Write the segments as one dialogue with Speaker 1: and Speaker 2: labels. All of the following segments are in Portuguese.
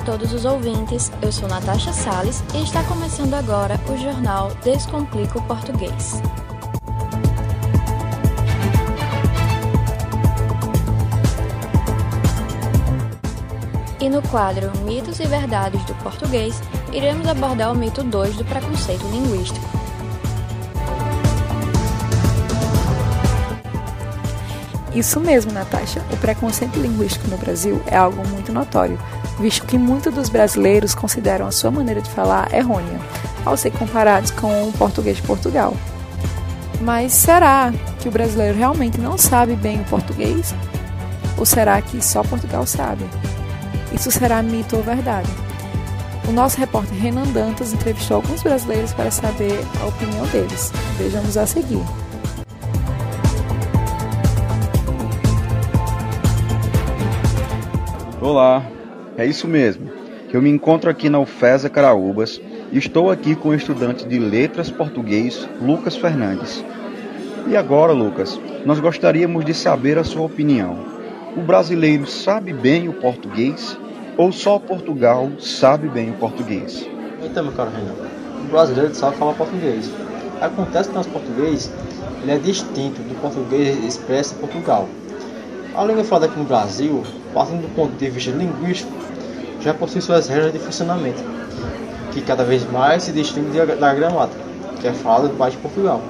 Speaker 1: todos os ouvintes. Eu sou Natasha Sales e está começando agora o jornal Descomplica o Português. E no quadro Mitos e Verdades do Português, iremos abordar o mito 2 do preconceito linguístico.
Speaker 2: Isso mesmo, Natasha. O preconceito linguístico no Brasil é algo muito notório, visto que muitos dos brasileiros consideram a sua maneira de falar errônea, ao ser comparados com o português de Portugal. Mas será que o brasileiro realmente não sabe bem o português? Ou será que só Portugal sabe? Isso será mito ou verdade? O nosso repórter Renan Dantas entrevistou alguns brasileiros para saber a opinião deles. Vejamos a seguir.
Speaker 3: Olá, é isso mesmo. Eu me encontro aqui na UFESA Caraúbas e estou aqui com o estudante de Letras Português, Lucas Fernandes. E agora, Lucas, nós gostaríamos de saber a sua opinião. O brasileiro sabe bem o português ou só Portugal sabe bem o português?
Speaker 4: Então, meu caro Renan, o brasileiro sabe falar português. Acontece que o nosso português ele é distinto do português expresso em Portugal. A língua falada aqui no Brasil, partindo do ponto de vista linguístico, já possui suas regras de funcionamento, que cada vez mais se distingue da gramática, que é falada do país de Portugal.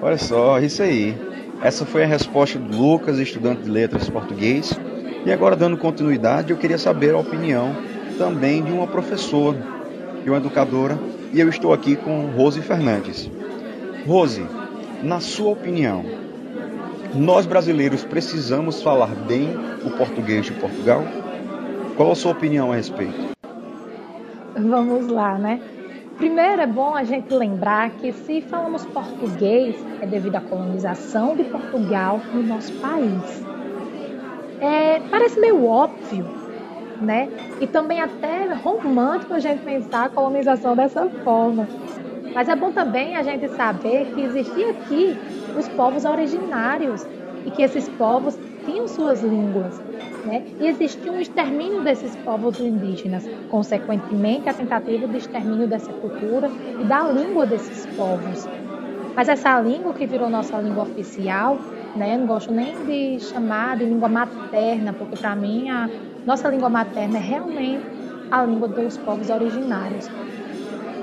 Speaker 3: Olha só, isso aí. Essa foi a resposta do Lucas, estudante de letras português. E agora, dando continuidade, eu queria saber a opinião também de uma professora, de uma educadora, e eu estou aqui com Rose Fernandes. Rose, na sua opinião, nós brasileiros precisamos falar bem o português de Portugal? Qual a sua opinião a respeito?
Speaker 5: Vamos lá, né? Primeiro é bom a gente lembrar que se falamos português é devido à colonização de Portugal no nosso país. É, parece meio óbvio, né? E também até romântico a gente pensar a colonização dessa forma. Mas é bom também a gente saber que existia aqui os povos originários e que esses povos tinham suas línguas. Né? E existia um extermínio desses povos indígenas, consequentemente, a tentativa de extermínio dessa cultura e da língua desses povos. Mas essa língua que virou nossa língua oficial, né? não gosto nem de chamar de língua materna, porque para mim a nossa língua materna é realmente a língua dos povos originários.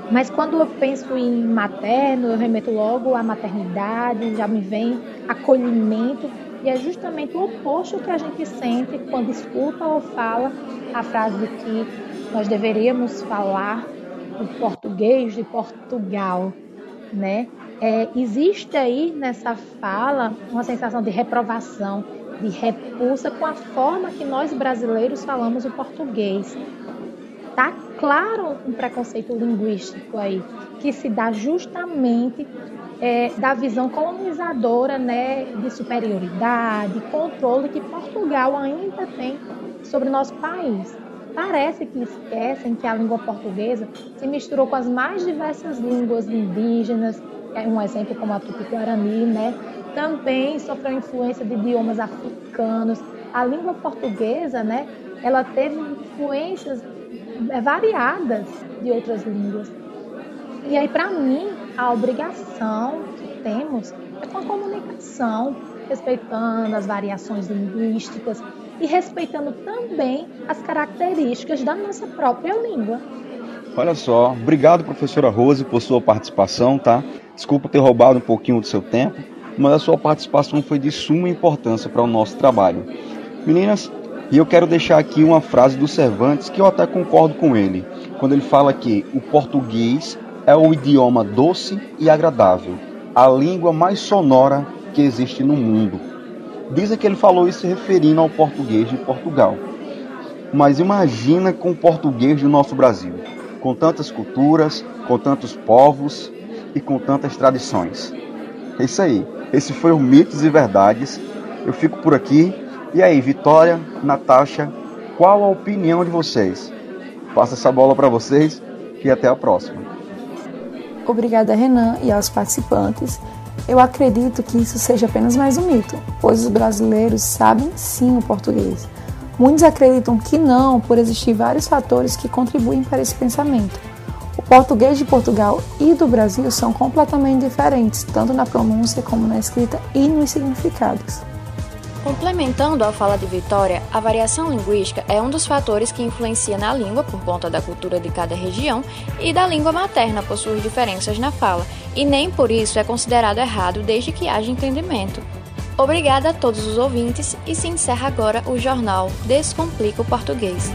Speaker 5: Mas quando eu penso em materno, eu remeto logo à maternidade, já me vem acolhimento, e é justamente o oposto que a gente sente quando escuta ou fala a frase de que nós deveríamos falar o português de Portugal, né? É, existe aí nessa fala uma sensação de reprovação, de repulsa com a forma que nós brasileiros falamos o português. Tá claro um preconceito linguístico aí, que se dá justamente é, da visão colonizadora né, de superioridade, controle que Portugal ainda tem sobre o nosso país. Parece que esquecem que a língua portuguesa se misturou com as mais diversas línguas indígenas, é um exemplo como a Tupi-Guarani, né? também sofreu influência de idiomas africanos. A língua portuguesa, né, ela teve influências variadas de outras línguas. E aí, para mim, a obrigação que temos é com a comunicação, respeitando as variações linguísticas e respeitando também as características da nossa própria língua.
Speaker 3: Olha só, obrigado professora Rose por sua participação, tá? Desculpa ter roubado um pouquinho do seu tempo, mas a sua participação foi de suma importância para o nosso trabalho. Meninas, e eu quero deixar aqui uma frase do Cervantes que eu até concordo com ele, quando ele fala que o português é o idioma doce e agradável, a língua mais sonora que existe no mundo. Dizem que ele falou isso referindo ao português de Portugal. Mas imagina com o português do nosso Brasil, com tantas culturas, com tantos povos e com tantas tradições. É isso aí. Esse foi o Mitos e Verdades. Eu fico por aqui e aí, Vitória, Natasha, qual a opinião de vocês? Passo essa bola para vocês e até a próxima.
Speaker 2: Obrigada, Renan, e aos participantes. Eu acredito que isso seja apenas mais um mito, pois os brasileiros sabem sim o português. Muitos acreditam que não, por existir vários fatores que contribuem para esse pensamento. O português de Portugal e do Brasil são completamente diferentes, tanto na pronúncia como na escrita e nos significados.
Speaker 1: Complementando a fala de Vitória, a variação linguística é um dos fatores que influencia na língua por conta da cultura de cada região e da língua materna por suas diferenças na fala, e nem por isso é considerado errado desde que haja entendimento. Obrigada a todos os ouvintes e se encerra agora o jornal Descomplica o Português.